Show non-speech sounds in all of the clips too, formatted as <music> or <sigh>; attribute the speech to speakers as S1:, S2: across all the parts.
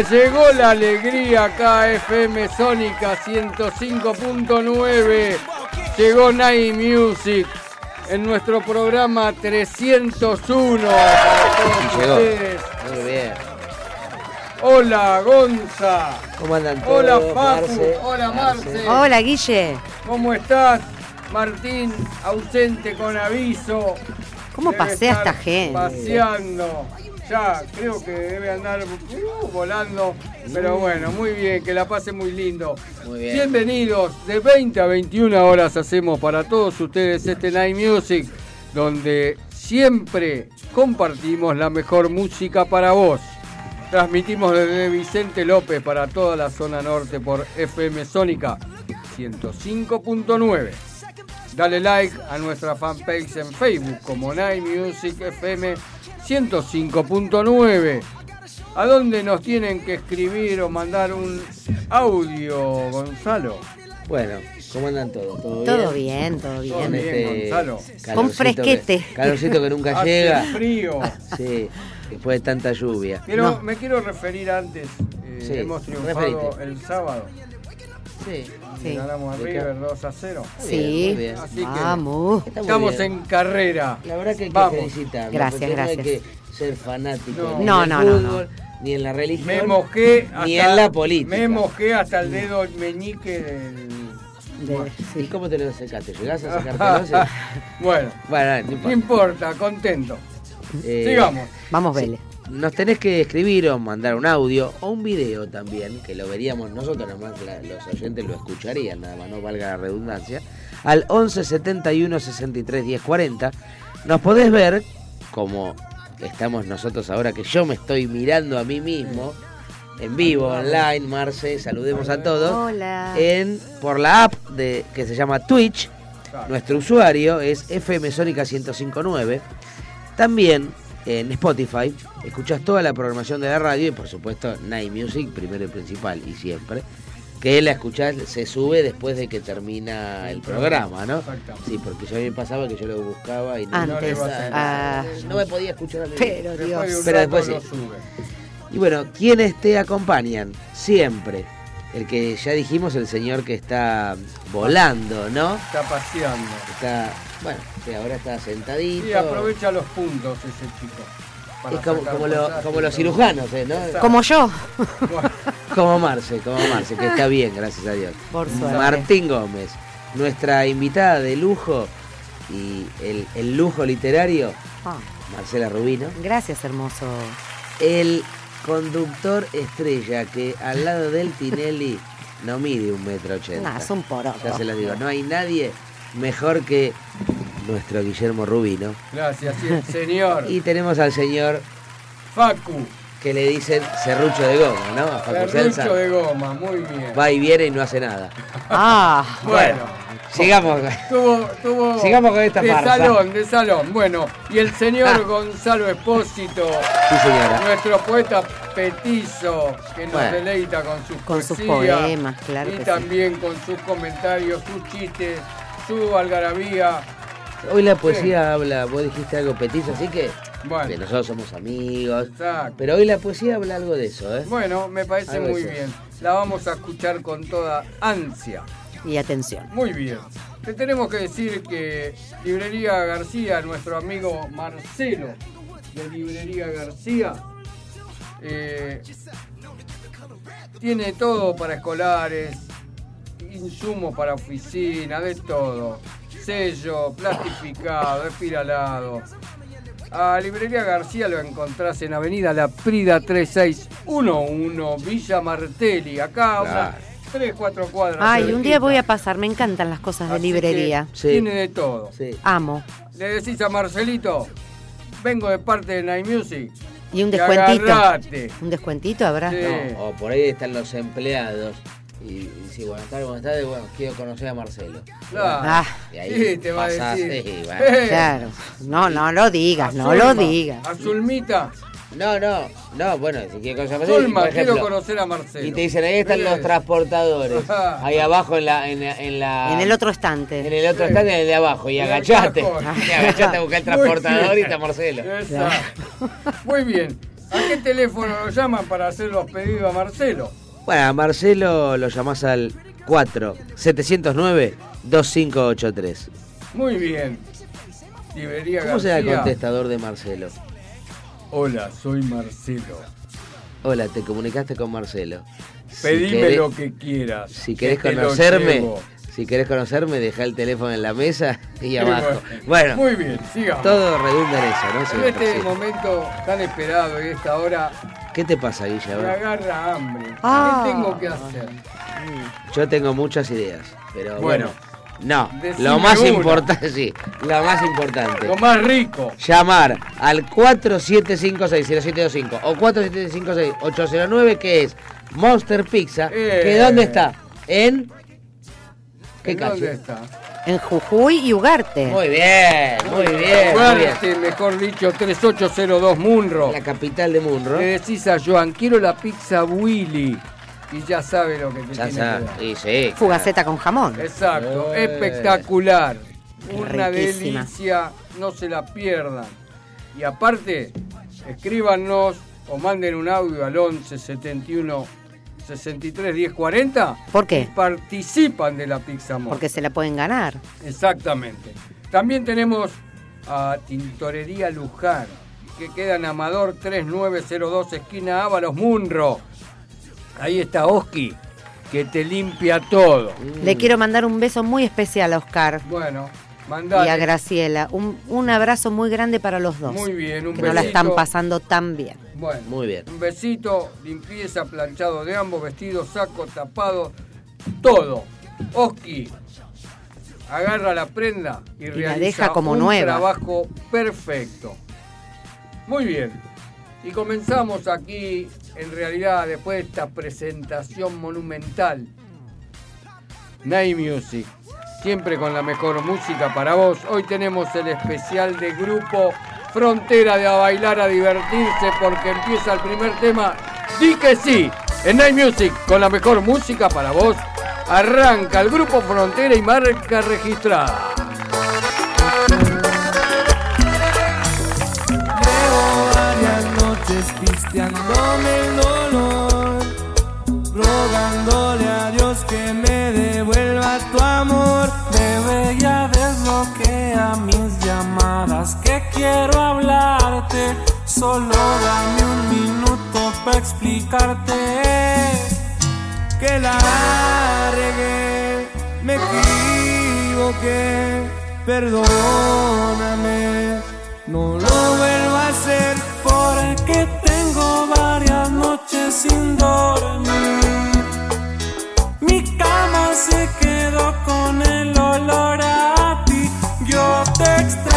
S1: llegó la alegría acá FM Sónica 105.9, llegó Night Music en nuestro programa 301 para todos
S2: Llegó.
S1: ustedes.
S2: Muy bien.
S1: Hola Gonza,
S2: ¿Cómo andan todos?
S1: hola Facu,
S2: Marce?
S1: hola Marce,
S3: Hola, Guille.
S1: ¿cómo estás? Martín, ausente con aviso.
S3: ¿Cómo
S1: Debe
S3: pasea esta gente?
S1: Paseando. Ya, creo que debe andar uh, volando. Pero bueno, muy bien, que la pase muy lindo.
S2: Muy bien.
S1: Bienvenidos. De 20 a 21 horas hacemos para todos ustedes este Night Music, donde siempre compartimos la mejor música para vos. Transmitimos desde Vicente López para toda la zona norte por FM Sónica 105.9. Dale like a nuestra fanpage en Facebook como Night Music FM 105.9. ¿A dónde nos tienen que escribir o mandar un audio, Gonzalo?
S2: Bueno, ¿cómo andan todos? ¿Todo,
S3: Todo bien, todo
S1: Todo
S3: bien.
S1: bien, Gonzalo.
S3: Con fresquete.
S2: que- calorcito que nunca <laughs>
S1: Hace
S2: llega.
S1: frío. <laughs>
S2: Sí, después de tanta lluvia.
S1: Quiero,
S3: No.
S1: Me quiero referir antes. eh,
S2: Sí,
S1: hemos triunfado
S2: referite.
S1: el sábado.
S2: Sí.
S3: Sí.
S1: Ganamos a. River 2 a 0.
S2: bien, muy
S3: Sí,
S2: bien.
S1: Así que-
S3: vamos.
S2: Muy
S1: Estamos
S2: bien.
S1: en carrera.
S2: La verdad que hay que
S1: Vamos.
S3: Gracias, gracias.
S2: No hay que ser fanático
S1: No.
S2: ni
S3: No,
S2: en
S3: no,
S2: el
S3: no,
S2: fútbol, ni en la religión.
S1: Me mojé hasta,
S2: Ni en la política.
S1: Me mojé hasta el dedo meñique del.
S3: De-
S2: ¿Y
S3: sí.
S2: cómo te lo secaste? ¿Llegás a sacártelo? <laughs>
S1: Bueno,
S2: Bueno, no
S1: no
S2: importa.
S1: importa, contento.
S2: Eh,
S1: Sigamos.
S3: Vamos,
S2: Sí. Nos tenés que escribir o mandar un audio o un video también, que lo veríamos nosotros, nomás la- los oyentes lo escucharían, nada más, no valga la redundancia, al 11 71 63 10 40. Nos podés ver, como estamos nosotros ahora, que yo me estoy mirando a mí mismo, en vivo, online, Marce, saludemos a todos,
S3: Hola.
S2: en, por la app de, que se llama Twitch. Nuestro usuario es FM Sónica 1059. También en Spotify escuchas toda la programación de la radio y por supuesto Night Music, primero y principal y siempre. Que la escuchás, se sube después de que termina el programa, ¿no?
S1: Exactamente.
S2: Sí, porque yo a mí me pasaba que yo lo buscaba y no,
S3: Antes, ah,
S2: no me podía escuchar
S3: pero Dios.
S2: Pero después
S1: lo
S2: sí.
S1: sube.
S2: Y bueno, ¿quiénes te acompañan? Siempre. El que ya dijimos, el señor que está volando, ¿no?
S1: Está paseando.
S2: Está, bueno, sí, ahora está sentadito.
S1: Sí, aprovecha los puntos ese chico.
S2: Es como, como, lo- como
S1: y
S2: los cirujanos, ¿eh? ¿no?
S1: Exacto.
S3: Como yo.
S2: Como Marce, como Marce, que está bien, gracias a Dios.
S3: Por suerte.
S2: Martín Gómez, nuestra invitada de lujo y el, el lujo literario,
S3: Ah,
S2: Marcela Rubino.
S3: gracias, hermoso.
S2: El conductor estrella que al lado del Tinelli no mide un metro ochenta.
S3: Nah, es un poroto.
S2: Ya se los digo, no hay nadie mejor que nuestro Guillermo Rubino.
S1: gracias, señor.
S2: Y tenemos al señor
S1: Facu,
S2: que le dicen serrucho de goma, ¿no? A Facu Celsa.
S1: Ferrucho de goma, muy bien.
S2: Va y viene y no hace nada.
S3: Ah,
S1: Bueno,
S2: Sigamos.
S1: tuvo, tuvo
S2: Sigamos con esta
S1: de
S2: farsa.
S1: salón, de salón. Bueno, y el señor Gonzalo Espósito,
S2: Sí, señora.
S1: nuestro poeta petizo, que nos
S2: Bueno.
S1: deleita con sus
S3: Con sus poemas, claro
S1: y
S3: que sí.
S1: también con sus comentarios, sus chistes, su algarabía.
S2: Hoy la poesía habla, vos dijiste algo petizo, así que,
S1: Bueno.
S2: que nosotros somos amigos.
S1: Exacto.
S2: Pero hoy la poesía habla algo de eso, ¿eh?
S1: Bueno, me parece
S2: Algo
S1: muy bien. La vamos a escuchar con toda ansia.
S3: Y atención.
S1: Muy bien. Te tenemos que decir que Librería García, nuestro amigo Marcelo de Librería García, eh, tiene todo para escolares, insumos para oficina, de todo. Sello, plastificado, espiralado. A Librería García lo encontrás en Avenida La Prida 3611, Villa Martelli. Acá,
S2: Claro.
S1: 3, 4 cuadras.
S3: Ay, un día voy a pasar, me encantan las cosas de
S1: Así
S3: librería.
S1: que
S2: Sí.
S1: Tiene de todo.
S2: Sí.
S3: Amo.
S1: Le decís a Marcelito, vengo de parte de Night Music.
S3: Y un descuentito.
S1: agarrate.
S3: ¿Un descuentito habrá?
S1: Sí.
S2: No, o por ahí están los empleados. Y, y sí, buenas tardes, buenas tardes. Bueno, quiero conocer a Marcelo.
S1: Claro.
S3: Ah.
S2: Y ahí
S1: Sí, te va a
S2: pasás,
S1: decir.
S2: sí, bueno.
S1: Eh,
S3: Claro. No, no lo digas, no
S1: Zulma,
S3: lo digas.
S1: A Zulmita.
S2: No, no, no, bueno, si a Marcelo.
S1: Zulma,
S2: por ejemplo,
S1: quiero conocer a Marcelo.
S2: Y te dicen, ahí están los transportadores. <laughs> Ahí abajo en la. En, la- en la
S3: En el otro
S2: En
S3: estante.
S2: el otro stand, en el de abajo. Y
S1: En
S2: agachate. <laughs> Y agachate a buscar el <laughs> transportador y está Marcelo.
S1: Exacto. Muy bien. ¿A qué teléfono lo llaman para hacer los pedidos a Marcelo?
S2: Bueno, a Marcelo lo llamás al 4 709 2583.
S1: Muy bien.
S2: ¿Cómo será el contestador de Marcelo?
S1: Hola, soy Marcelo.
S2: Hola, te comunicaste con Marcelo. Si
S1: Pedime
S2: querés-
S1: lo que quieras.
S2: Si querés
S1: que
S2: conocerme, si querés conocerme, deja el teléfono en la mesa <laughs> y abajo. Bueno,
S1: Muy bien, sigamos.
S2: todo redunda en eso, ¿no?
S1: En este momento tan esperado y esta hora
S2: ¿Qué te pasa, Guilla? A
S1: me agarra hambre.
S3: Ah.
S1: ¿Qué tengo que hacer?
S2: Yo tengo muchas ideas, pero
S1: Bueno,
S2: bueno. No,
S1: decime
S2: lo más
S1: una.
S2: importante, sí, lo más importante.
S1: Lo más rico.
S2: llamar al 4756-0725 o 4756-809 que es Monster Pizza,
S1: Eh.
S2: que ¿dónde está? En... ¿Qué
S1: ¿En ¿Dónde
S2: calle?
S1: está?
S3: En Jujuy y Ugarte.
S2: Muy bien, muy bien, muy bien.
S1: Mejor dicho, 3802 Munro.
S2: La capital de Munro.
S1: Le decís a Joan, quiero la pizza Willy. Y ya sabe lo que te
S2: Ya
S1: tiene
S2: sabe,
S1: que dar.
S2: y sí.
S3: Fugaceta con jamón.
S1: Exacto,
S2: Eh.
S1: espectacular. Una
S3: Riquísima.
S1: delicia, no se la pierdan. Y aparte, escríbanos o manden un audio al 11 71 63 10 40.
S3: ¿Por qué?
S1: Y participan de la Pizza Monster.
S3: Porque se la pueden ganar.
S1: Exactamente. También tenemos a Tintorería Luján, que queda en Amador 3902, esquina Ábalos Munro. Ahí está Oski, que te limpia todo.
S3: Le quiero mandar un beso muy especial a Oscar
S1: Bueno,
S3: y a
S1: mandale.
S3: Graciela. Un, un abrazo muy grande para los dos.
S1: Muy bien, un
S3: Que no la están pasando tan bien.
S1: Bueno,
S2: Muy bien.
S1: un besito, limpieza, planchado de ambos, vestido, saco, tapado, todo. Oski agarra la prenda y,
S3: la
S1: realiza
S3: deja como
S1: un
S3: nueva.
S1: trabajo perfecto. Muy bien. Y comenzamos aquí, en realidad, después de esta presentación monumental. Night Music. Siempre con la mejor música para vos. Hoy tenemos el especial de grupo Frontera de a bailar, a divertirse, porque empieza el primer tema. Di que sí. En Night Music, con la mejor música para vos. Arranca el grupo Frontera y marca registrada.
S4: Pisteándome el dolor, rogándole a Dios que me devuelva tu amor. Bebé, ya desbloquea mis llamadas, que quiero hablarte. Solo dame un minuto para explicarte que la regué, me equivoqué, perdóname, no lo vuelvo a hacer porque varias noches sin dormir. Mi cama se quedó con el olor a ti, yo te extraño,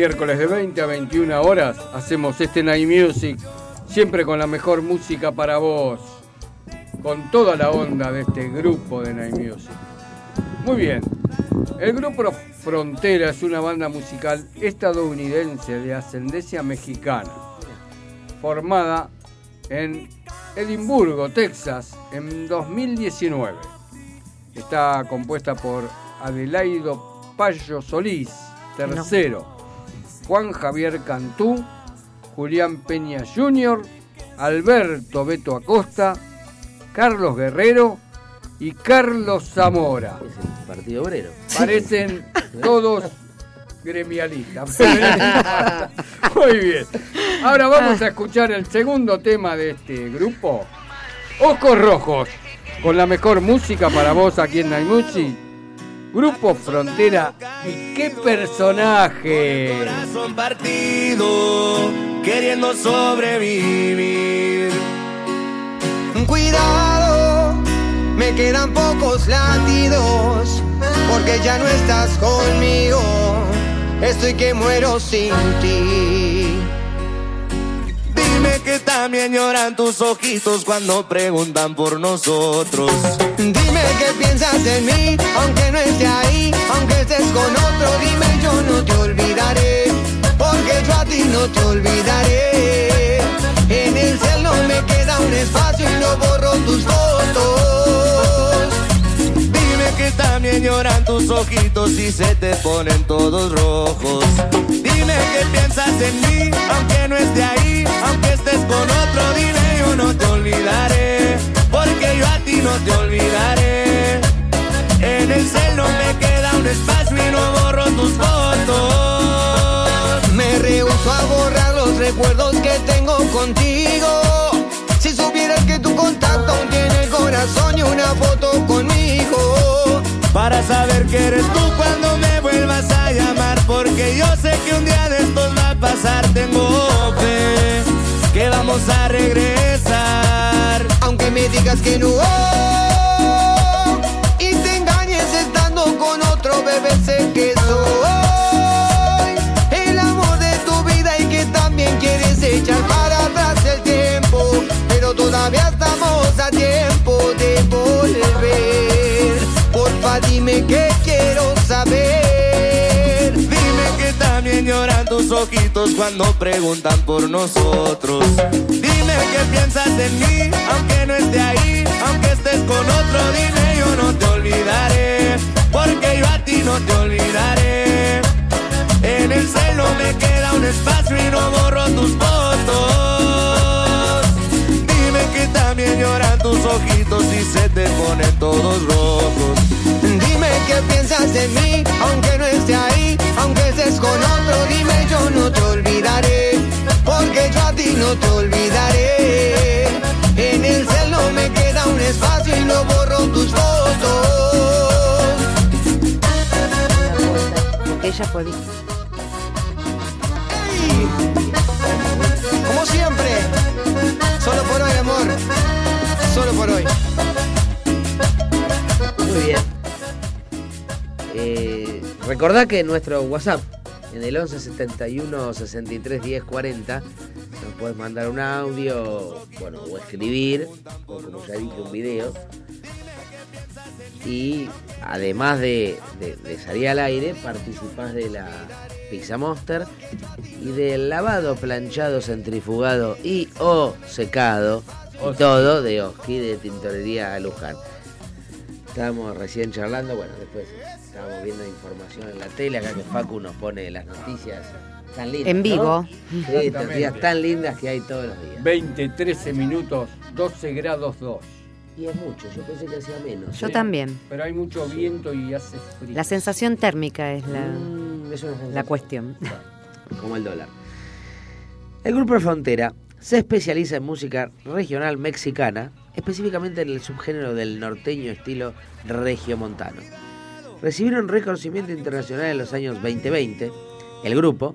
S1: miércoles de 20 a 21 horas hacemos este Night Music, siempre con la mejor música para vos, con toda la onda de este grupo de Night Music. Muy bien, el grupo Frontera es una banda musical estadounidense de ascendencia mexicana, formada en Edimburgo, Texas, en 2019. Está compuesta por Adelaido Payo Solís, tercero, Juan Javier Cantú, Julián Peña Jr., Alberto Beto Acosta, Carlos Guerrero y Carlos Zamora.
S2: Es el Partido Obrero.
S1: Parecen <laughs> todos gremialistas. <laughs> Muy bien. Ahora vamos a escuchar el segundo tema de este grupo. Ojos Rojos, con la mejor música para vos aquí en Naimuchi. Grupo Frontera y qué personaje.
S4: Corazón partido, queriendo sobrevivir.
S5: Cuidado, me quedan pocos latidos, porque ya no estás conmigo. Estoy que muero sin ti.
S4: Que también lloran tus ojitos cuando preguntan por nosotros.
S5: Dime que piensas en mí, aunque no esté ahí, aunque estés con otro, dime yo no te olvidaré, porque yo a ti no te olvidaré. En el cel no me queda un espacio y no borro tus fotos.
S4: También lloran tus ojitos y se te ponen todos rojos. Dime que piensas en mí, aunque no esté ahí, aunque estés con otro, dime yo no te olvidaré, porque yo a ti no te olvidaré. En el cel me queda un espacio y no borro tus fotos.
S5: Me rehuso a borrar los recuerdos que tengo contigo. Si supieras que tu contacto tiene el corazón y una foto conmigo.
S4: Para saber que eres tú cuando me vuelvas a llamar Porque yo sé que un día de estos va a pasar Tengo fe que vamos a regresar
S5: Aunque me digas que no y te engañes estando con otro bebé, sé que soy el amor de tu vida y que también quieres echar para atrás el tiempo. Pero todavía estamos a tiempo
S4: cuando preguntan por nosotros. Dime que piensas en mí, aunque no esté ahí Aunque estés con otro, dime yo no te olvidaré Porque yo a ti no te olvidaré. En el celo me queda un espacio y no borro tus fotos. Dime que también lloran tus ojitos y se te ponen todos rojos
S5: Dime que piensas en mí, aunque no esté ahí, aunque estés con otro, dime yo no te olvidaré, porque yo a ti no te olvidaré. En el cel no me queda un espacio y no borro tus fotos.
S3: Ella
S5: ¡Ey! Como siempre, solo por hoy, amor, solo por hoy.
S2: Muy bien. Eh, recordá que en nuestro WhatsApp, en el 11 71 63 10 40, nos puedes mandar un audio, bueno, o escribir, o como ya dije, un video. Y además de, de- de salir al aire, participás de la Pizza Monster y del lavado, planchado, centrifugado y o secado, y todo de Oski de Tintorería Luján. Estábamos recién charlando, bueno, después estábamos viendo información en la tele, acá que Facu nos pone las noticias tan lindas.
S3: En
S2: ¿no?
S3: vivo.
S2: Sí, estas noticias tan lindas que hay todos los días.
S1: 20, 13 minutos, 12 grados 2.
S2: Y es mucho, yo pensé que hacía menos.
S3: Yo
S2: ¿eh?
S3: también.
S1: Pero hay mucho viento y hace frío.
S3: La sensación térmica es la,
S2: Mm, es
S3: la cuestión.
S2: como el dólar. El Grupo Frontera se especializa en música regional mexicana, específicamente en el subgénero del norteño estilo regiomontano. Recibieron reconocimiento internacional en los años 2020. El grupo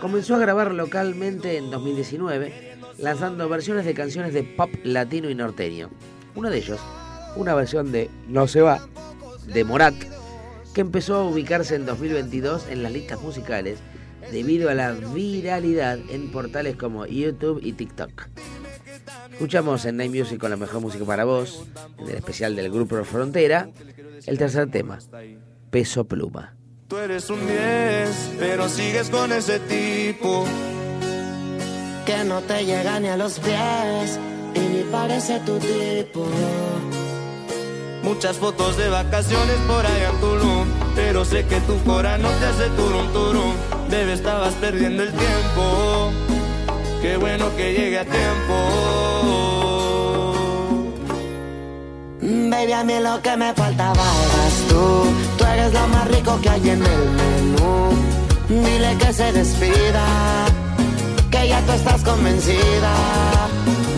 S2: comenzó a grabar localmente en 2019, lanzando versiones de canciones de pop latino y norteño. Uno de ellos, una versión de No se va, de Morat, que empezó a ubicarse en 2022 en las listas musicales debido a la viralidad en portales como YouTube y TikTok. Escuchamos en Night Music con la mejor música para vos, en el especial del grupo Frontera, el tercer tema, Peso Pluma.
S4: Tú eres un 10, pero sigues con ese tipo.
S6: que no te llega ni a los pies y ni parece tu tipo.
S4: Muchas fotos de vacaciones por allá en Tulum, pero sé que tu cora no te hace turum turum. Bebé, estabas perdiendo el tiempo. Qué bueno que llegue a tiempo.
S6: Baby, a mí lo que me faltaba eras tú. Tú eres lo más rico que hay en el menú. Dile que se despida, que ya tú estás convencida.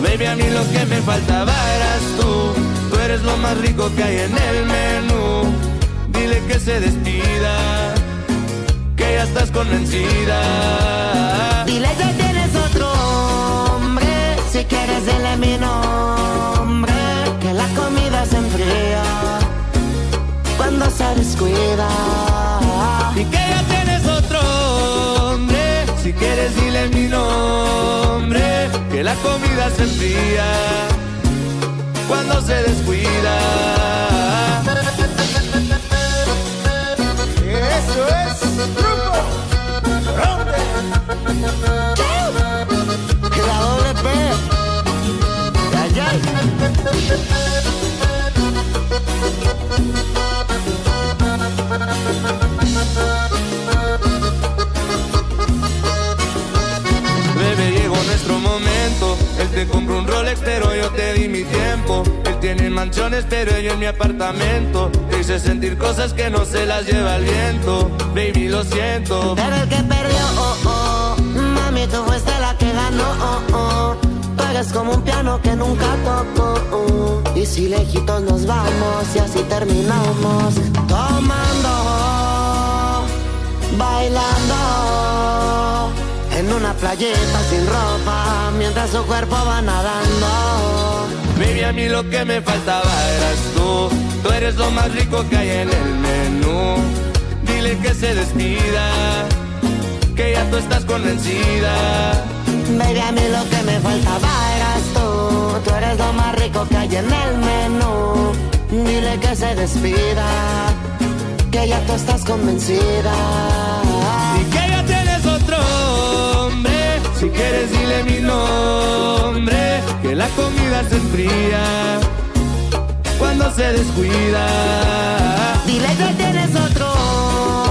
S4: Baby, a mí lo que me faltaba eras tú. Tú eres lo más rico que hay en el menú. Dile que se despida, que ya estás convencida.
S6: Si quieres dile mi nombre, que la comida se enfría cuando se descuida.
S4: Y que ya tienes otro hombre. Si quieres, dile mi nombre. Que la comida se enfría cuando se descuida.
S5: Eso es grupo
S6: Que
S4: Bebé, llegó nuestro momento. Él te compró un Rolex, pero yo te di mi tiempo. Él tiene mansiones, pero yo en mi apartamento. Te hice sentir cosas que no se las lleva el viento. Baby, lo siento.
S6: Pero el que perdió, oh, oh. Mami, tú fuiste la que ganó, oh, oh. Eres como un piano que nunca tocó. Y si lejitos nos vamos y así terminamos. Tomando, bailando. En una playeta sin ropa, mientras su cuerpo va nadando.
S4: Baby, a mí lo que me faltaba eras tú. Tú eres lo más rico que hay en el menú. Dile que se despida, que ya tú estás convencida.
S6: Baby, a mí lo que me faltaba eras tú. Tú eres lo más rico que hay en el menú. Dile que se despida, que ya tú estás convencida.
S4: Y que ya tienes otro hombre. Si quieres, dile mi nombre. Que la comida se enfría cuando se descuida.
S6: Dile que tienes otro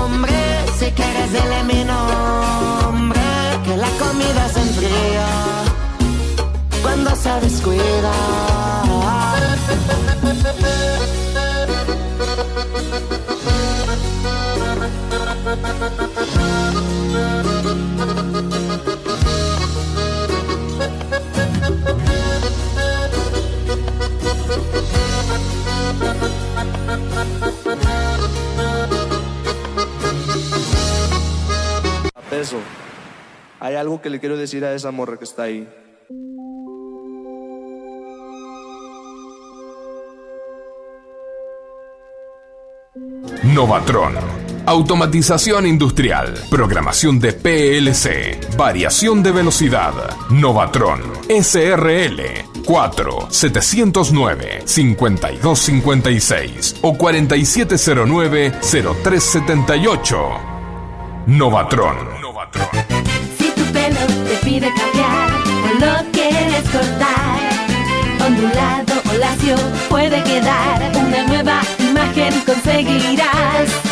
S6: hombre. Si quieres, dile mi nombre. La comida se enfría cuando se descuida.
S4: Peso. Hay algo que le quiero decir a esa morra que está ahí.
S7: Novatron. Automatización industrial. Programación de PLC. Variación de velocidad. Novatron. SRL. 4 709 5256 o 4709 0378. Novatron. Novatron.
S8: Cambiar o lo quieres cortar, ondulado o lacio puede quedar una nueva imagen conseguirás.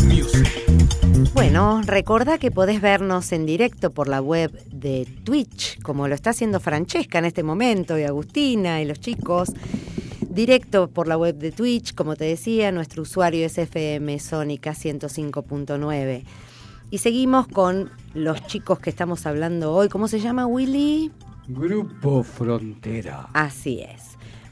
S3: Bueno, recordá que podés vernos en directo por la web de Twitch, como lo está haciendo Francesca en este momento, y Agustina y los chicos. Directo por la web de Twitch, como te decía, nuestro usuario es FM Sónica 105.9. Y seguimos con los chicos que estamos hablando hoy. ¿Cómo se llama, Willy?
S1: Grupo Frontera.
S3: Así es.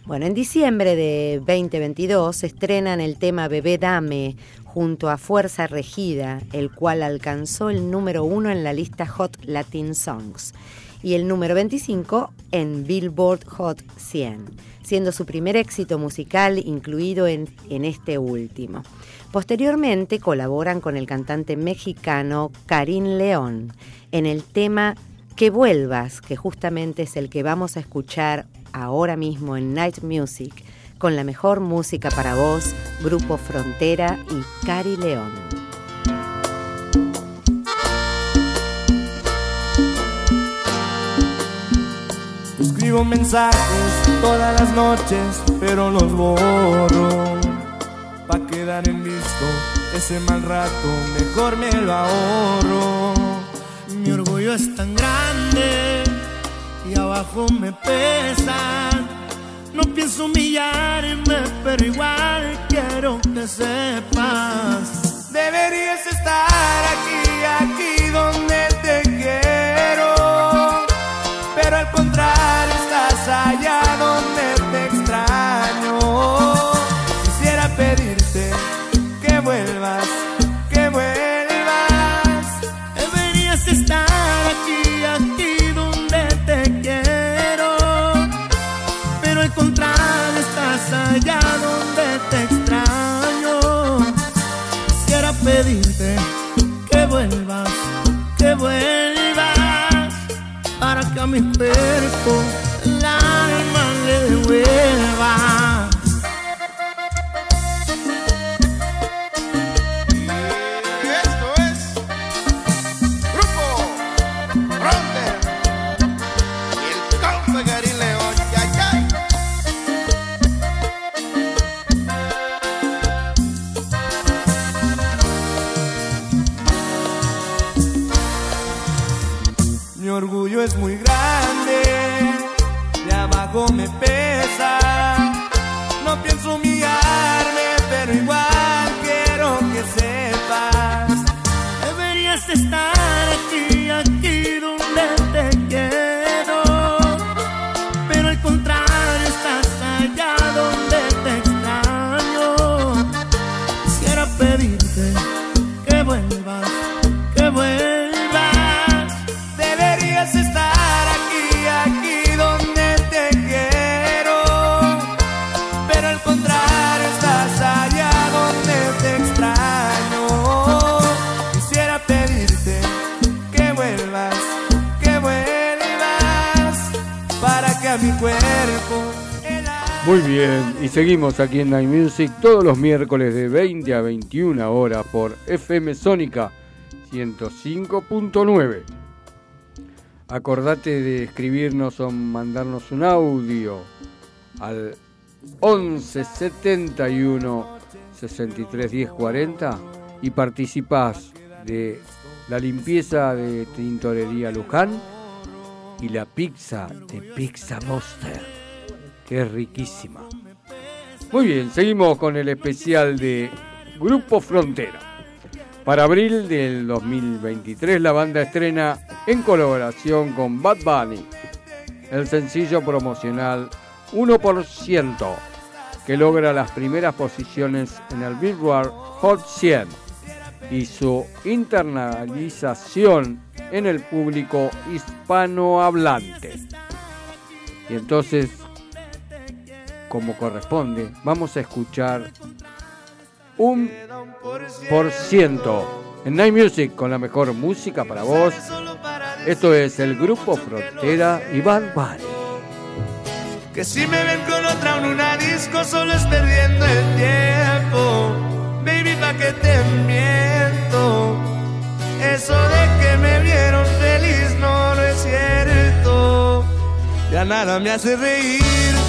S3: Bueno, en diciembre de 2022 estrenan el tema Bebé Dame junto a Fuerza Regida, el cual alcanzó el número uno en la lista Hot Latin Songs y el número 25 en Billboard Hot 100, siendo su primer éxito musical incluido en, en este último. Posteriormente colaboran con el cantante mexicano Karim León en el tema Que vuelvas, que justamente es el que vamos a escuchar ahora mismo en Night Music, con la mejor música para vos, Grupo Frontera y Cari León.
S4: Escribo mensajes todas las noches, pero los borro. Pa' quedar en visto ese mal rato, mejor me lo ahorro. Mi orgullo es tan grande y abajo me pesa. No pienso humillarme, pero igual quiero que sepas. Deberías estar aquí, aquí donde que a mi cuerpo el alma le devuelva.
S5: Esto es Grupo Fronter y el compa Gary León. Ya, ya.
S4: Mi orgullo es muy
S1: seguimos aquí en Night Music todos los miércoles de 20 a 21 horas por FM Sónica 105.9. Acordate de escribirnos o mandarnos un audio al 11 71 63 10 40 y participás de la limpieza de Tintorería Luján y la pizza de Pizza Monster, que es riquísima. Muy bien, seguimos con el especial de Grupo Frontera. Para abril del 2023 la banda estrena en colaboración con Bad Bunny el sencillo promocional 1% que logra las primeras posiciones en el Billboard Hot 100 y su internalización en el público hispanohablante. Y entonces, como corresponde, vamos a escuchar un por ciento en Night Music con la mejor música para vos. Esto es el grupo Frontera y Bad Bunny.
S4: Que si me ven con otra en una disco solo es perdiendo el tiempo. Baby, pa' que te miento. Eso de que me vieron feliz no, no es cierto. Ya nada me hace reír.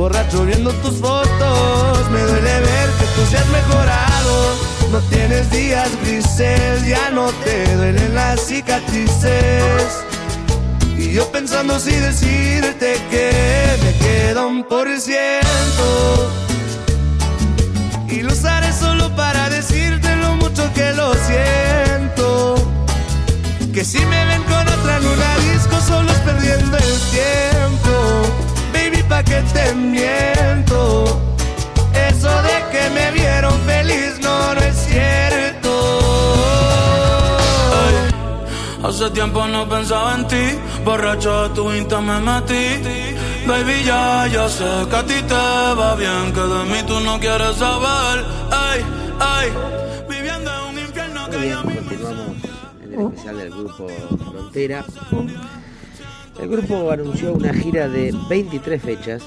S4: Borracho viendo tus fotos, me duele ver que tú seas mejorado. No tienes días grises, ya no te duelen las cicatrices. Y yo pensando si decirte que me queda un por ciento. Y lo usaré solo para decirte lo mucho que lo siento. Que si me ven con otra en una disco solo es perdiendo el tiempo. Pa' que te miento. Eso de que me vieron feliz no, no es cierto.
S9: Hace tiempo no pensaba en ti, borracho de tu insta me metí. Baby, ya, ya sé que a ti te va bien, que de mí tú no quieres saber. Ay, ay, viviendo en un infierno que mismo
S2: continuamos en el especial del grupo Frontera. El grupo anunció una gira de 23 fechas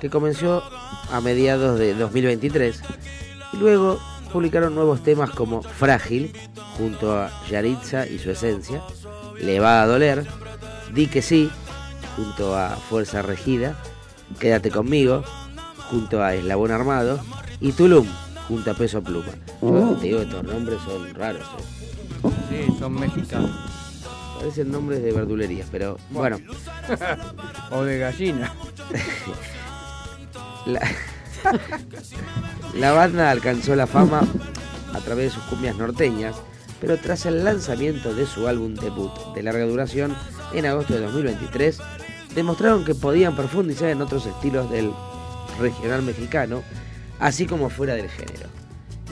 S2: que comenzó a mediados de 2023 y luego publicaron nuevos temas como Frágil junto a Yaritza y su esencia, Le va a doler, Di que sí junto a Fuerza Regida, Quédate conmigo junto a Eslabón Armado y Tulum junto a Peso Pluma. Yo te digo, estos nombres son raros. ¿eh?
S1: Sí, son mexicanos.
S2: Parecen nombres de verdulerías, pero bueno. <laughs>
S1: o de gallina. <laughs>
S2: La, <laughs> la banda alcanzó la fama a través de sus cumbias norteñas, pero tras el lanzamiento de su álbum debut de larga duración en agosto de 2023, demostraron que podían profundizar en otros estilos del regional mexicano, así como fuera del género.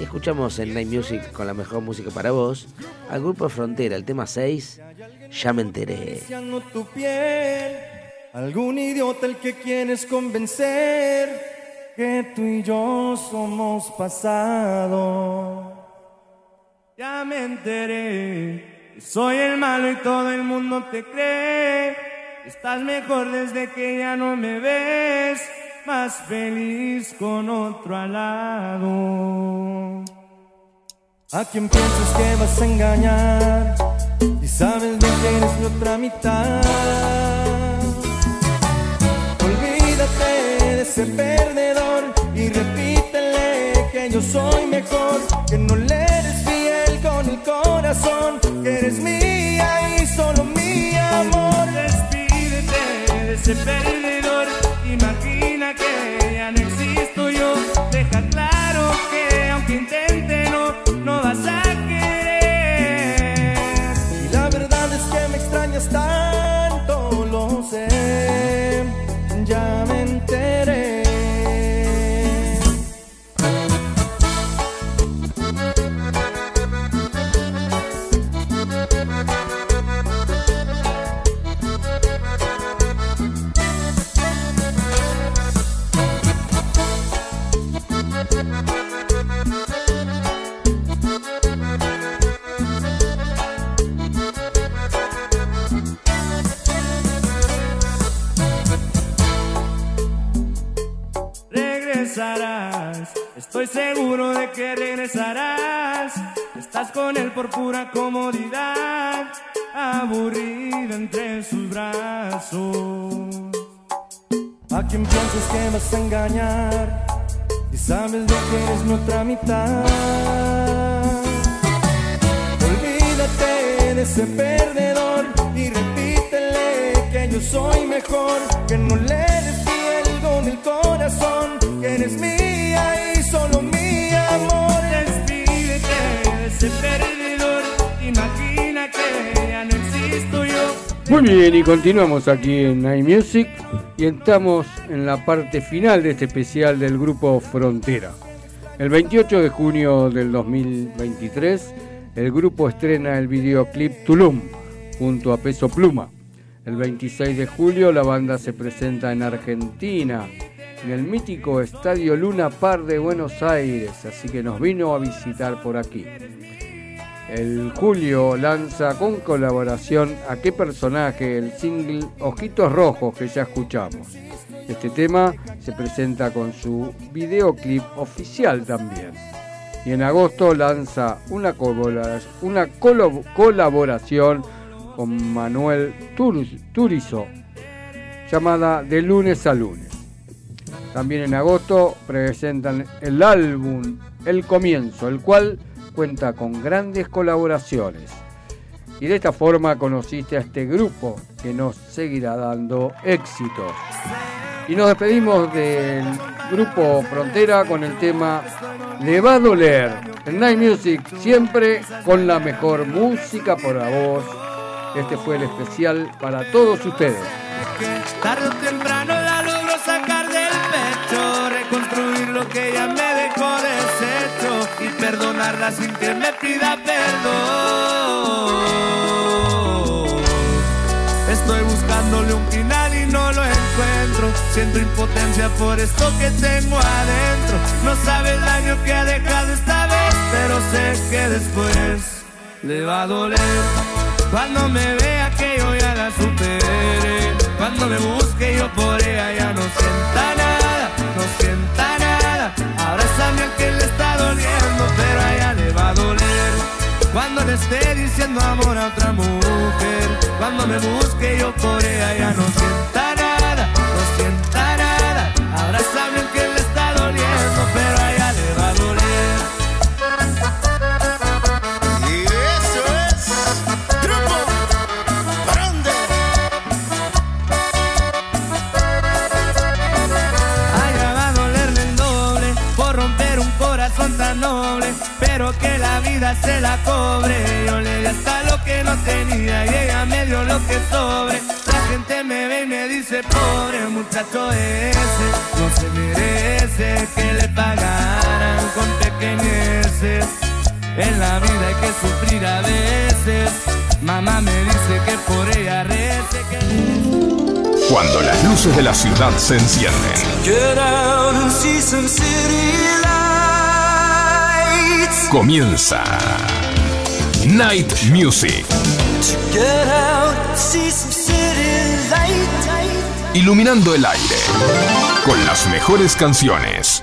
S2: Escuchamos en Night Music con la mejor música para vos al grupo Frontera, el tema 6, Ya me enteré.
S4: Algún idiota el que quieres convencer que tú y yo somos pasado. Ya me enteré, soy el malo y todo el mundo te cree. Estás mejor desde que ya no me ves, más feliz con otro al lado. ¿A quién piensas que vas a engañar? Y sabes bien que eres mi otra mitad. Olvídate de ese perdedor y repítele que yo soy mejor, que no le eres fiel con el corazón, que eres mía y solo mi amor. Despídete de ese perdedor, que intente no, no vas a querer. Y la verdad es que me extrañas tanto, Estás con él por pura comodidad, aburrida entre sus brazos. ¿A quién piensas que vas a engañar? Y sabes de que eres mi otra mitad. Olvídate de ese perdedor y que yo soy mejor, que no le descuelgo en el corazón, que eres mía y solo mi amor. Perdedor, imagina ya no existo yo.
S1: Muy bien, y continuamos aquí en iMusic y estamos en la parte final de este especial del grupo Frontera. El 28 de junio del 2023, el grupo estrena el videoclip Tulum junto a Peso Pluma. El 26 de julio la banda se presenta en Argentina, en el mítico Estadio Luna Par de Buenos Aires, así que nos vino a visitar por aquí. El julio lanza con colaboración a qué personaje el single Ojitos Rojos que ya escuchamos. Este tema se presenta con su videoclip oficial también. Y en agosto lanza una, una colaboración con Manuel Tur- Turizo llamada De lunes a lunes. También en agosto presentan el álbum El Comienzo, el cual cuenta con grandes colaboraciones. Y de esta forma conociste a este grupo que nos seguirá dando éxitos. Y nos despedimos del grupo Frontera con el tema Le va a doler. En Night Music, siempre con la mejor música para vos. Este fue el especial para todos ustedes.
S4: Tarde o temprano perdonarla sin que me pida perdón. Estoy buscándole un final y no lo encuentro. Siento impotencia por esto que tengo adentro. No sabe el daño que ha dejado esta vez, pero sé que después le va a doler. Cuando me vea que yo ya la superé. Cuando me busque yo por ella ya no sienta esté diciendo amor a otra mujer. Cuando me busque yo por ella ya no sienta se la cobre. Yo le di hasta lo que no tenía y ella me dio lo que sobre. La gente me ve y me dice pobre muchacho ese, no se merece que le pagaran con pequeñeces. En la vida hay que sufrir a veces. Mamá me dice que por ella rece que
S7: Cuando las luces de la ciudad se encienden,
S9: Get out and see some city lights.
S7: Comienza. Night Music, iluminando el aire con las mejores canciones.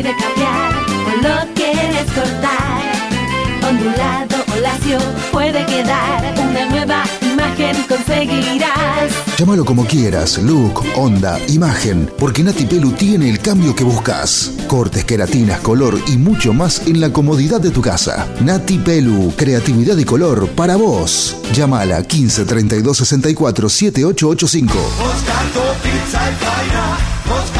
S8: Pide cambiar o lo quieres cortar, ondulado o lacio puede quedar una nueva imagen conseguirás.
S10: Llámalo como quieras, look, onda, imagen, porque Nati Pelu tiene el cambio que buscas. Cortes, queratinas, color y mucho más en la comodidad de tu casa. Nati Pelu, creatividad y color para vos. Llámala 15 32 64 7885.
S11: Moscato Pizza e Faina. Moscato Pizza.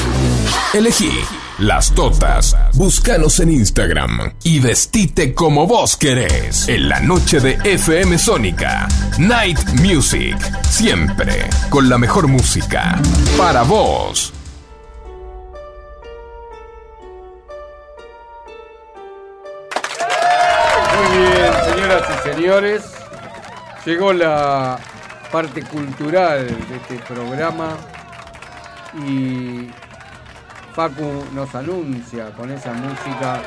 S7: Elegí Las Totas. Búscanos en Instagram y vestite como vos querés. En la noche de FM Sónica. Night Music. Siempre con la mejor música. Para vos.
S1: Muy bien, señoras y señores. Llegó la parte cultural de este programa y Facu nos anuncia con esa música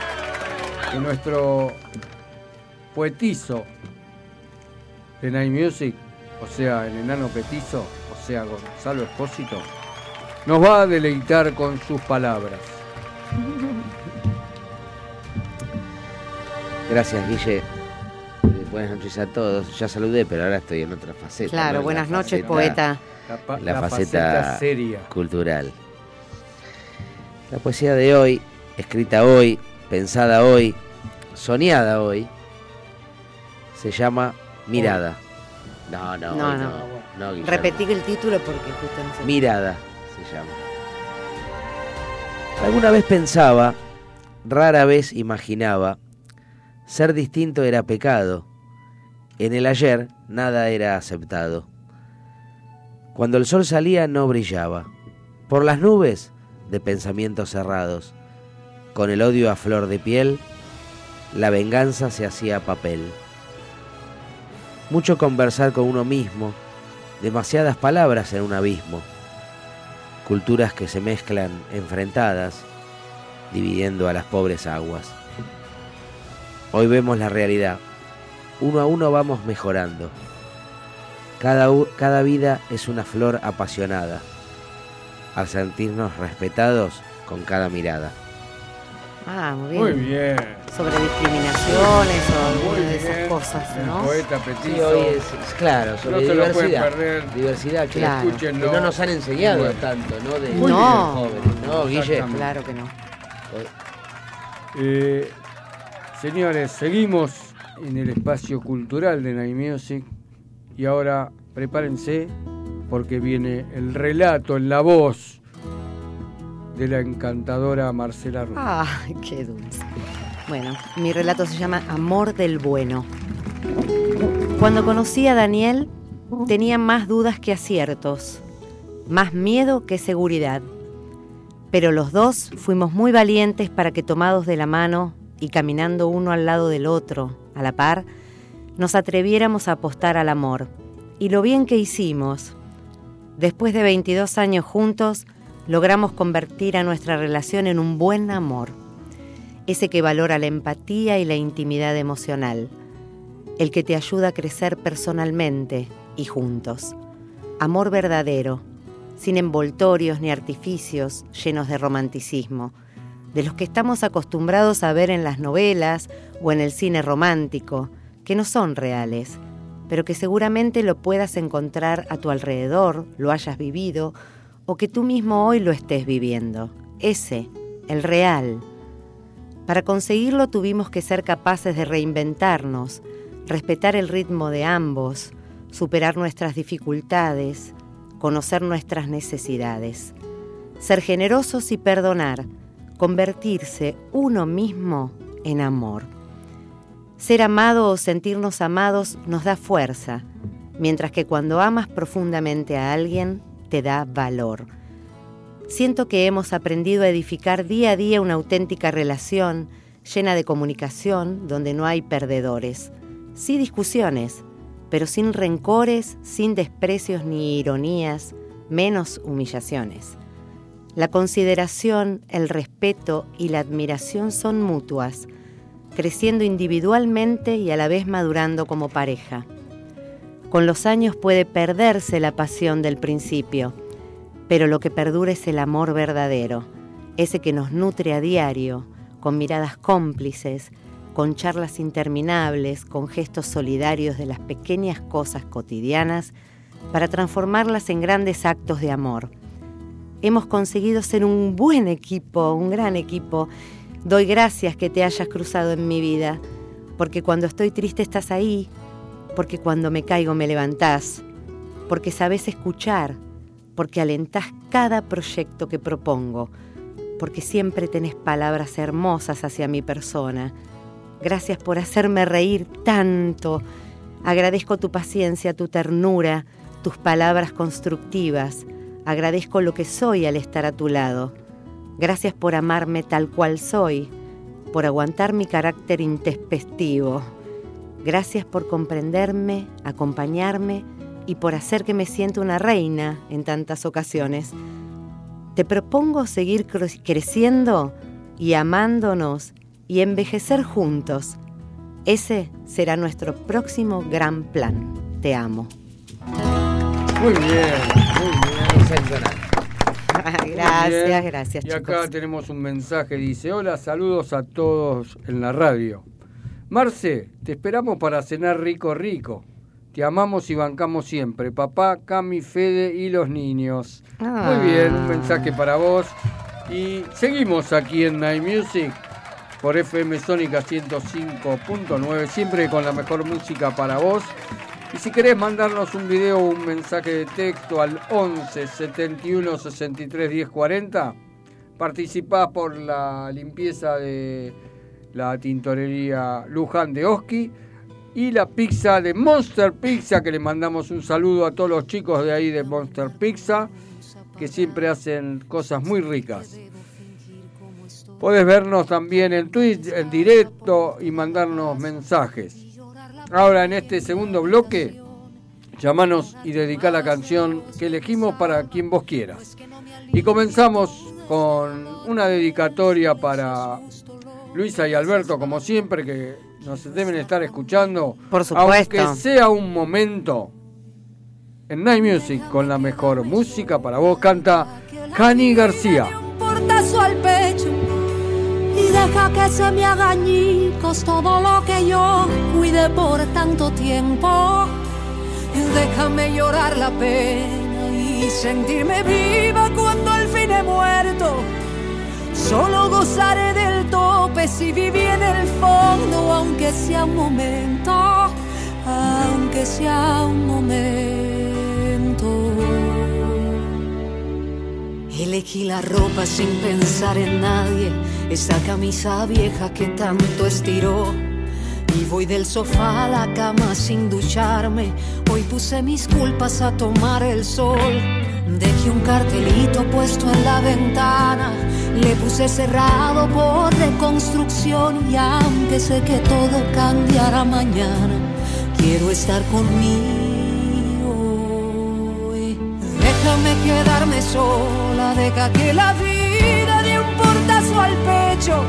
S1: que nuestro poetizo de Night Music, o sea, el enano petizo, o sea, Gonzalo Espósito, nos va a deleitar con sus palabras.
S2: Gracias, Guille. Eh, Buenas noches a todos. Ya saludé, pero ahora estoy en otra faceta.
S3: Claro, buenas
S2: la
S3: noches,
S2: faceta-
S3: poeta.
S1: La,
S2: la faceta,
S1: seria.
S2: cultural. La poesía de hoy, escrita hoy, pensada hoy, soñada hoy, se llama Mirada. No, no,
S3: No, no.
S2: no. no.
S3: Repetí el título porque justo no.
S2: Mirada se llama. Alguna vez pensaba, rara vez imaginaba, ser distinto era pecado. En el ayer nada era aceptado. Cuando el sol salía no brillaba. Por las nubes de pensamientos cerrados. Con el odio a flor de piel, la venganza se hacía papel. Mucho conversar con uno mismo, demasiadas palabras en un abismo. Culturas que se mezclan enfrentadas, dividiendo a las pobres aguas. Hoy vemos la realidad. Uno a uno vamos mejorando. Cada, cada vida es una flor apasionada, al sentirnos respetados con cada mirada.
S3: Ah, muy bien.
S1: Muy bien.
S3: Sobre discriminaciones o
S1: Muy
S3: de esas
S1: bien.
S3: cosas,
S1: El
S3: ¿no?
S1: poeta
S2: Sí, hoy es, es claro, sobre
S1: No
S2: diversidad. Diversidad que,
S3: Claro.
S2: que no nos han enseñado
S1: Bueno.
S2: tanto, ¿no? De,
S1: Muy
S2: de
S3: bien.
S2: jóvenes, ¿no, Guille?
S3: Claro que no.
S1: Eh, señores, seguimos en el espacio cultural de Night Music y ahora prepárense porque viene el relato en la voz de la encantadora Marcela Ruiz.
S3: Ay, qué dulce. Bueno, mi relato se llama Amor del Bueno. Cuando conocí a Daniel, tenía más dudas que aciertos, más miedo que seguridad. Pero los dos fuimos muy valientes para que tomados de la mano y caminando uno al lado del otro, a la par, nos atreviéramos a apostar al amor. Y lo bien que hicimos. Después de 22 años juntos, logramos convertir a nuestra relación en un buen amor. Ese que valora la empatía y la intimidad emocional. El que te ayuda a crecer personalmente y juntos. Amor verdadero, sin envoltorios ni artificios llenos de romanticismo, de los que estamos acostumbrados a ver en las novelas o en el cine romántico, que no son reales, pero que seguramente lo puedas encontrar a tu alrededor, lo hayas vivido o que tú mismo hoy lo estés viviendo. Ese, el real. Para conseguirlo tuvimos que ser capaces de reinventarnos, respetar el ritmo de ambos, superar nuestras dificultades, conocer nuestras necesidades, ser generosos y perdonar, convertirse uno mismo en amor. Ser amado o sentirnos amados nos da fuerza, mientras que cuando amas profundamente a alguien, te da valor. Siento que hemos aprendido a edificar día a día una auténtica relación llena de comunicación donde no hay perdedores. Sí discusiones, pero sin rencores, sin desprecios ni ironías, menos humillaciones. La consideración, el respeto y la admiración son mutuas, creciendo individualmente y a la vez madurando como pareja. Con los años puede perderse la pasión del principio, pero lo que perdura es el amor verdadero, ese que nos nutre a diario, con miradas cómplices, con charlas interminables, con gestos solidarios de las pequeñas cosas cotidianas, para transformarlas en grandes actos de amor. Hemos conseguido ser un buen equipo, un gran equipo, Doy gracias que te hayas cruzado en mi vida, porque cuando estoy triste estás ahí, porque cuando me caigo me levantás, porque sabes escuchar, porque alentás cada proyecto que propongo, porque siempre tenés palabras hermosas hacia mi persona. Gracias por hacerme reír tanto. Agradezco tu paciencia, tu ternura, tus palabras constructivas. Agradezco lo que soy al estar a tu lado. Gracias por amarme tal cual soy, por aguantar mi carácter intempestivo. Gracias por comprenderme, acompañarme y por hacer que me sienta una reina en tantas ocasiones. Te propongo seguir cre- creciendo y amándonos y envejecer juntos. Ese será nuestro próximo gran plan. Te amo.
S1: Muy bien, muy bien.
S2: Sensacional. <laughs>
S3: Gracias, gracias,
S1: Y
S3: chicos.
S1: acá tenemos un mensaje, dice, hola, saludos a todos en la radio. Marce, te esperamos para cenar rico rico. Te amamos y bancamos siempre. Papá, Cami, Fede y los niños.
S3: Ah.
S1: Muy bien, un mensaje para vos. Y seguimos aquí en Night Music por FM Sónica 105.9, siempre con la mejor música para vos. Y si querés mandarnos un video o un mensaje de texto al 11 71 63 10 40, participás por la limpieza de la tintorería Luján de Oski y la pizza de Monster Pizza, que le mandamos un saludo a todos los chicos de ahí de Monster Pizza, que siempre hacen cosas muy ricas. Podés vernos también en Twitch, en directo y mandarnos mensajes. Ahora en este segundo bloque, llamanos y dedica la canción que elegimos para quien vos quieras. Y comenzamos con una dedicatoria para Luisa y Alberto, como siempre, que nos deben estar escuchando.
S3: Por supuesto.
S1: Aunque sea un momento en Night Music con la mejor música para vos, canta Cani García.
S12: Deja que se me haga añicos todo lo que yo cuide por tanto tiempo. Déjame llorar la pena y sentirme viva cuando al fin he muerto. Solo gozaré del tope si viví en el fondo, aunque sea un momento, aunque sea un momento. Elegí la ropa sin pensar en nadie, esa camisa vieja que tanto estiró. Y voy del sofá a la cama sin ducharme. Hoy puse mis culpas a tomar el sol. Dejé un cartelito puesto en la ventana. Le puse cerrado por reconstrucción. Y aunque sé que todo cambiará mañana, quiero estar conmigo. Déjame quedarme sola, deja que la vida dé un portazo al pecho.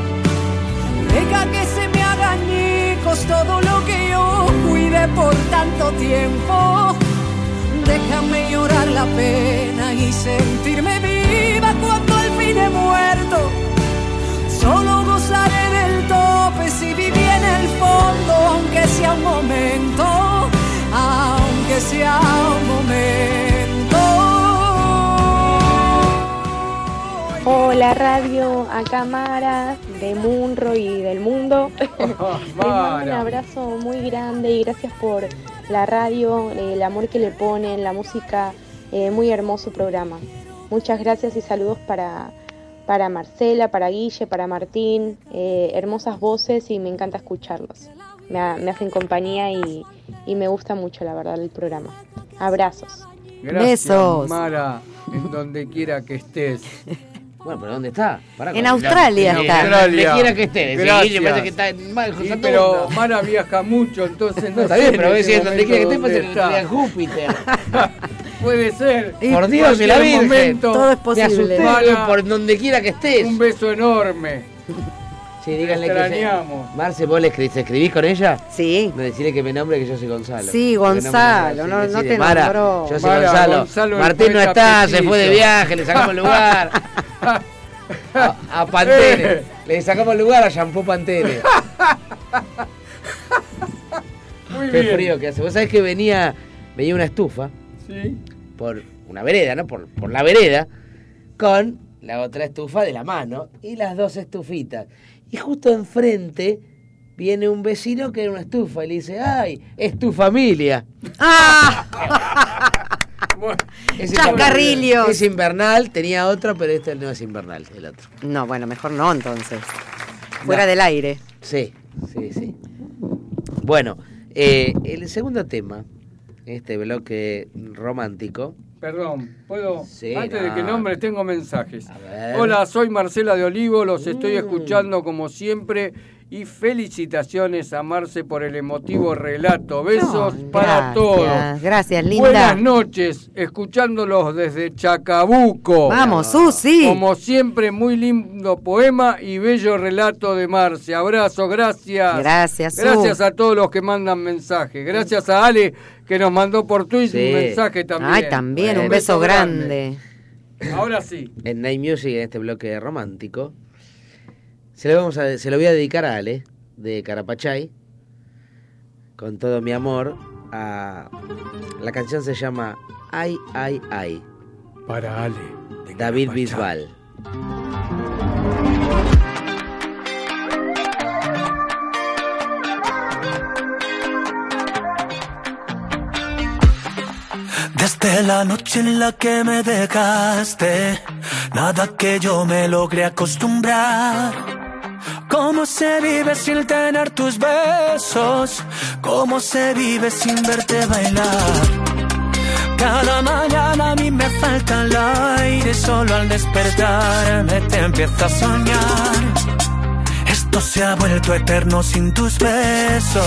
S12: Deja que se me haga añicos todo lo que yo cuide por tanto tiempo. Déjame llorar la pena y sentirme viva cuando al fin he muerto. Solo gozaré del tope si viví en el fondo, aunque sea un momento, aunque sea un momento.
S13: Hola radio, acá Mara de Munro y del mundo. <laughs> Les mando un abrazo muy grande y gracias por la radio, el amor que le ponen, la música, eh, muy hermoso programa. Muchas gracias y saludos para, para Marcela, para Guille, para Martín, eh, hermosas voces y me encanta escucharlos. Me, ha- me hacen compañía y, y me gusta mucho la verdad el programa. Abrazos.
S1: Gracias,
S3: Besos.
S1: Mara, en donde quiera que estés. <laughs>
S2: Bueno, pero ¿dónde está? Pará,
S3: En Australia
S1: En
S3: está.
S1: Australia.
S2: Donde quiera que esté.
S1: Gracias.
S2: Guille, parece que está en mal,
S1: Sí,
S2: José
S1: pero. Mara viaja mucho, entonces no,
S2: No, está
S1: sé
S2: bien,
S1: en
S2: pero
S1: este
S2: decía, donde quiera que esté, parece que está en Júpiter.
S1: Puede ser. <laughs>
S2: Por Dios, y la Virgen.
S1: momento.
S3: Todo es
S2: Me
S3: posible.
S2: asusté,
S1: Mara.
S2: digo, por donde quiera que estés.
S1: Un beso enorme.
S2: Sí, díganle
S1: Te
S2: que se-
S1: extrañamos.
S2: Marce, ¿vos le escribís con ella?
S3: Sí.
S2: No decirle que me nombre que yo soy Gonzalo.
S3: Sí, Gonzalo,
S2: me
S3: no- no
S2: sí,
S3: te
S2: Mara,
S3: nombró.
S2: Yo soy
S1: Mara,
S2: Gonzalo.
S1: Gonzalo, el
S2: Martín no está, se fue de viaje, le sacamos lugar. <laughs> A, a Pantene.
S1: Eh.
S2: Le sacamos lugar a Shampoo Pantene.
S1: Muy
S2: Qué
S1: bien.
S2: frío que hace. Vos sabés que venía, venía una estufa
S1: Sí.
S2: por una vereda, ¿no? Por, por la vereda, con la otra estufa de la mano y las dos estufitas. Y justo enfrente viene un vecino que era una estufa y le dice, ¡ay, es tu familia!
S3: ¡Ah! <laughs>
S2: Es
S3: Chascarrillos.
S2: invernal. Es invernal, tenía otro, pero este no es invernal, el otro.
S3: No, bueno, mejor no entonces. Fuera
S2: No.
S3: del aire.
S2: Sí, sí, sí. Bueno, eh, el segundo tema, este bloque romántico,
S1: Perdón, ¿puedo?
S2: Sí,
S1: Antes de que
S2: no.
S1: nombre, tengo mensajes.
S2: ver.
S1: Hola, soy Marcela de Olivo, los estoy
S2: Mm.
S1: escuchando como siempre y felicitaciones a Marce por el emotivo relato. Besos para
S3: Gracias,
S1: todos.
S3: Gracias, linda.
S1: Buenas noches, escuchándolos desde Chacabuco.
S3: Vamos, Susi.
S1: Como siempre, muy lindo poema y bello relato de Marce. Abrazo, gracias.
S3: Gracias, Su.
S1: Gracias a todos los que mandan mensajes. Gracias a Ale que nos mandó por Twitter
S2: Sí.
S1: un mensaje también.
S3: Ay, también, un beso grande.
S1: Ahora sí.
S2: en Night Music, en este bloque romántico, se lo, vamos a, se lo voy a dedicar a Ale, de Carapachay, con todo mi amor. A, la canción se llama Ay, ay, ay.
S1: Para Ale.
S2: David Bisbal.
S9: Desde la noche en la que me dejaste, nada que yo me logré acostumbrar. ¿Cómo se vive sin tener tus besos? ¿Cómo se vive sin verte bailar? Cada mañana a mí me falta el aire, solo al despertarme te empiezo a soñar. Esto se ha vuelto eterno sin tus besos.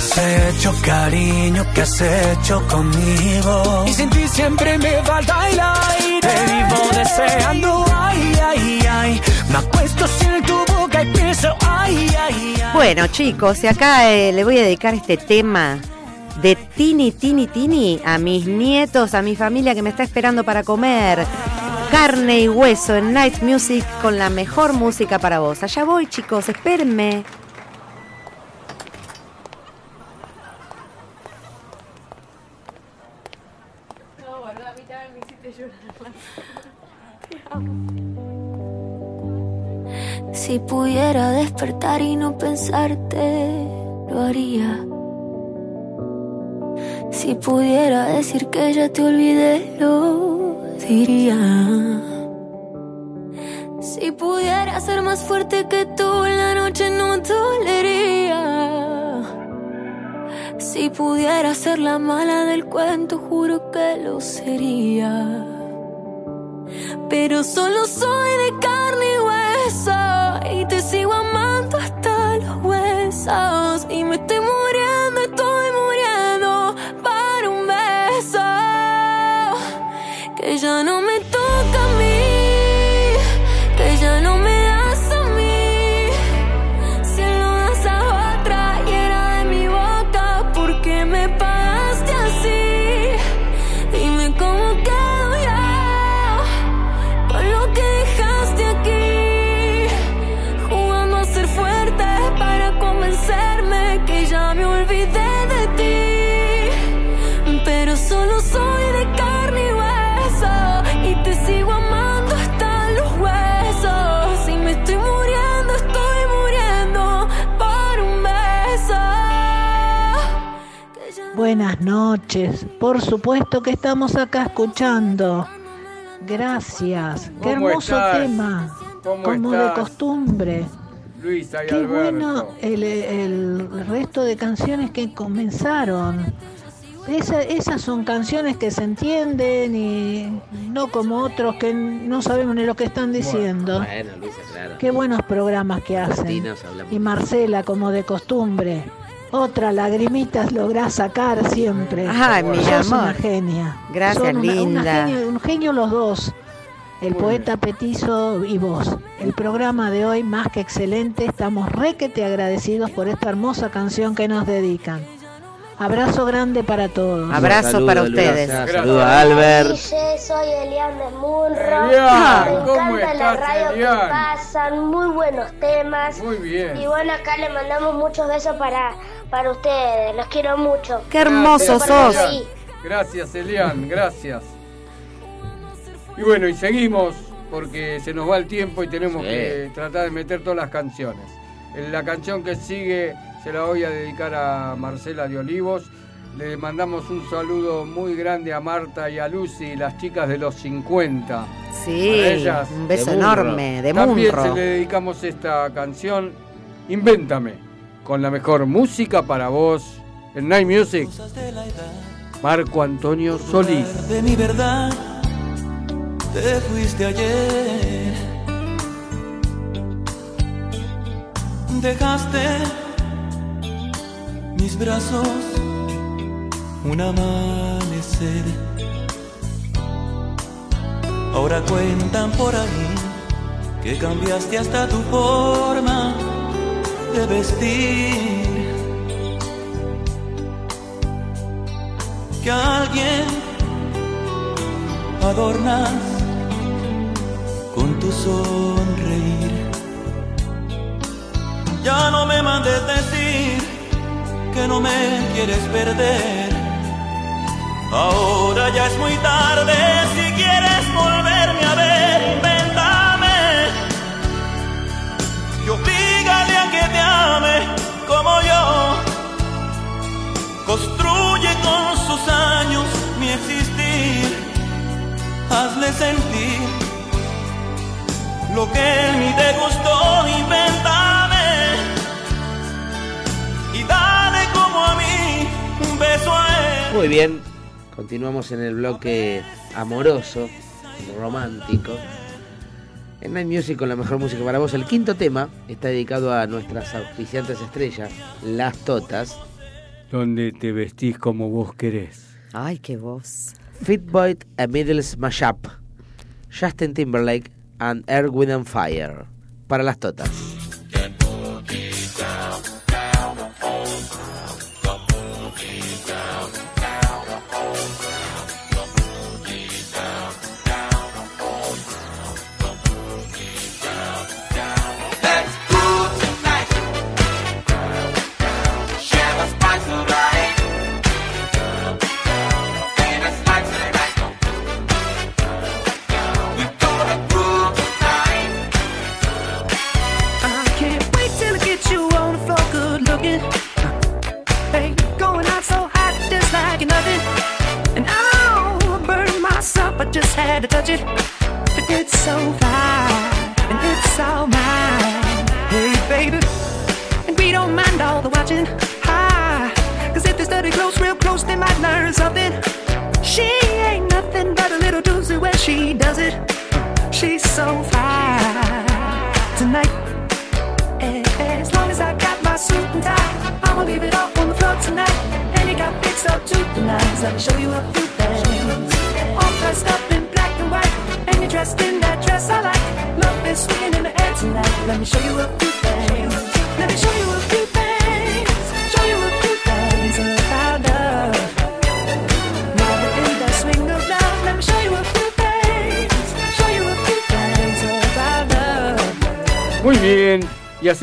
S9: ¿Qué has hecho, cariño? ¿Qué has hecho conmigo? Y sin ti siempre me falta el aire. Te vivo deseando, ay, ay, ay. Me acuesto sin tu boca y pienso, ay, ay, ay.
S3: Bueno, chicos, y acá eh, le voy a dedicar este tema de Tini, Tini, Tini a mis nietos, a mi familia que me está esperando para comer. Carne y hueso en Night Music con la mejor música para vos. Allá voy, chicos, espérenme.
S14: Si pudiera despertar y no pensarte, lo haría. Si pudiera decir que ya te olvidé, lo diría. Si pudiera ser más fuerte que tú, la noche no dolería. Si pudiera ser la mala del cuento, juro que lo sería. Pero solo soy de carne y hueso y te sigo amando hasta los huesos. Y me estoy muriendo, estoy muriendo para un beso que ya no me
S15: Buenas noches. Por supuesto que estamos acá escuchando. Gracias. Qué
S1: ¿Cómo
S15: hermoso
S1: estás?
S15: tema.
S1: ¿Cómo
S15: como de costumbre.
S1: Luisa y
S15: Qué
S1: Alberto.
S15: bueno el, el resto de canciones que comenzaron. Esa- esas son canciones que se entienden y no como otros que no sabemos ni lo que están diciendo.
S16: Bueno, Luisa, claro.
S15: Qué buenos programas que hacen. Y Marcela, como de costumbre. Otra lagrimitas lográs sacar siempre.
S3: Ay, mi
S15: Sos
S3: amor.
S15: una genia.
S3: Gracias,
S15: Son una- una
S3: linda.
S15: genio- un genio los dos. El poeta Petizo y vos. El programa de hoy más que excelente. Estamos requete agradecidos por esta hermosa canción que nos dedican. Abrazo grande para todos.
S3: Abrazo
S16: Saludo,
S3: para ustedes.
S16: Saludo a Albert.
S17: Soy Elian de Munro.
S1: Elian,
S17: Me
S1: ¿cómo
S17: encanta la
S1: estás,
S17: radio
S1: Elian?
S17: que pasan, muy buenos temas.
S1: Muy bien.
S17: Y bueno, acá le mandamos muchos besos para, para ustedes. Los quiero mucho.
S3: Qué hermoso
S1: Gracias,
S3: sos.
S1: Elian. Gracias, Elian, gracias. Y bueno, y seguimos porque se nos va el tiempo y tenemos
S16: Sí.
S1: que tratar de meter todas las canciones. La canción que sigue se la voy a dedicar a Marcela de Olivos. Le mandamos un saludo muy grande a Marta y a Lucy, las chicas de los 50.
S3: Sí,
S1: ellas.
S3: un beso
S16: De
S3: enorme, de
S1: También
S3: Munro.
S1: se le dedicamos esta canción, Invéntame, con la mejor música para vos en Night Music. Marco Antonio Solís.
S18: de mi verdad, te fuiste ayer. Dejaste mis brazos un amanecer. Ahora cuentan por ahí que cambiaste hasta tu forma de vestir. Que alguien adornas con tu sonreír. Ya no me mandes decir que no me quieres perder. Ahora ya es muy tarde si quieres volverme a ver, invéntame. Y obígale a que te ame como yo. Construye con sus años mi existir. Hazle sentir lo que en mí te gustó, invéntame. Beso a él.
S16: Muy bien, continuamos en el bloque amoroso, romántico. En Night Music con la mejor música para vos. El quinto tema está dedicado a nuestras auspiciantes estrellas, las Totas.
S1: Donde te vestís como vos querés.
S3: Ay, qué voz.
S16: Fitboy a Middles Mashup, Justin Timberlake and Air, Wind and Fire. Para las Totas.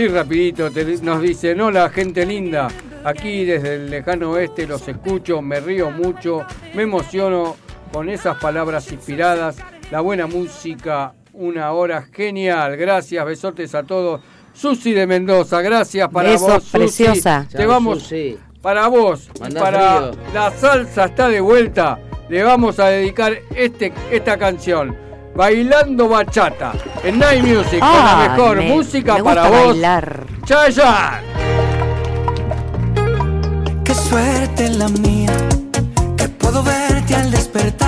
S1: Rapidito te- nos dicen, hola gente linda, aquí desde el lejano oeste los escucho, me río mucho, me emociono con esas palabras inspiradas, la buena música, una hora genial, gracias, besotes a todos. Susi de Mendoza, gracias para
S3: Besos,
S1: vos, Susi.
S3: preciosa.
S1: Te vamos
S16: Susi.
S1: para vos, y
S16: Mandá
S1: para
S16: frío.
S1: la salsa está de vuelta. Le vamos a dedicar este, esta canción. Bailando bachata en Night Music con la mejor
S3: me-
S1: música
S3: me
S1: para vos.
S3: bailar.
S1: Chayanne.
S9: Qué suerte la mía, que puedo verte al despertarme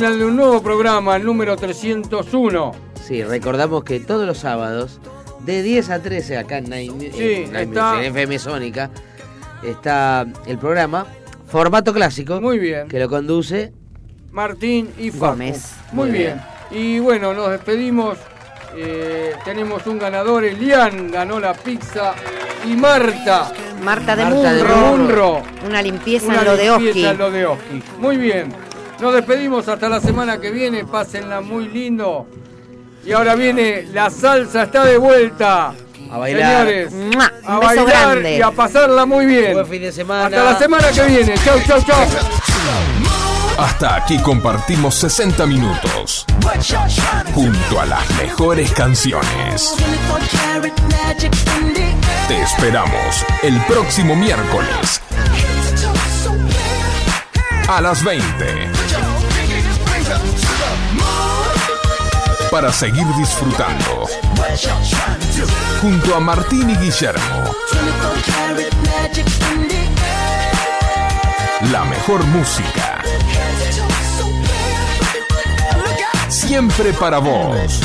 S1: final de un nuevo programa, el número 301.
S2: Sí, recordamos que todos los sábados, de 10 a 13 acá en Night, Mu-
S1: Sí,
S2: en Night
S1: está-
S2: Music, en FM Sónica, está el programa Formato Clásico.
S1: Muy bien.
S2: Que lo conduce
S1: Martín y Facu.
S3: Gómez.
S1: Muy
S2: Muy
S1: bien. Y bueno, nos despedimos. Eh, tenemos un ganador, Elian ganó la pizza y Marta.
S3: Marta de
S2: Marta de
S3: Munro.
S1: Munro.
S3: Una limpieza
S1: Una
S3: en lo de
S1: limpieza
S3: Oski.
S1: en lo de Oski. Muy bien. Nos despedimos hasta la semana que viene. Pásenla muy lindo. Y ahora viene la salsa, está de vuelta.
S2: a bailar.
S1: Señores,
S3: ¡Mua!
S1: a
S3: Un beso
S1: bailar
S3: grande.
S1: y a pasarla muy bien.
S2: Buen fin de semana.
S1: Hasta la semana que viene. Chau, chau, chau.
S7: Hasta aquí compartimos 60 minutos junto a las mejores canciones. Te esperamos el próximo miércoles a las 20 para seguir disfrutando junto a Martín y Guillermo. La mejor música. Siempre para vos.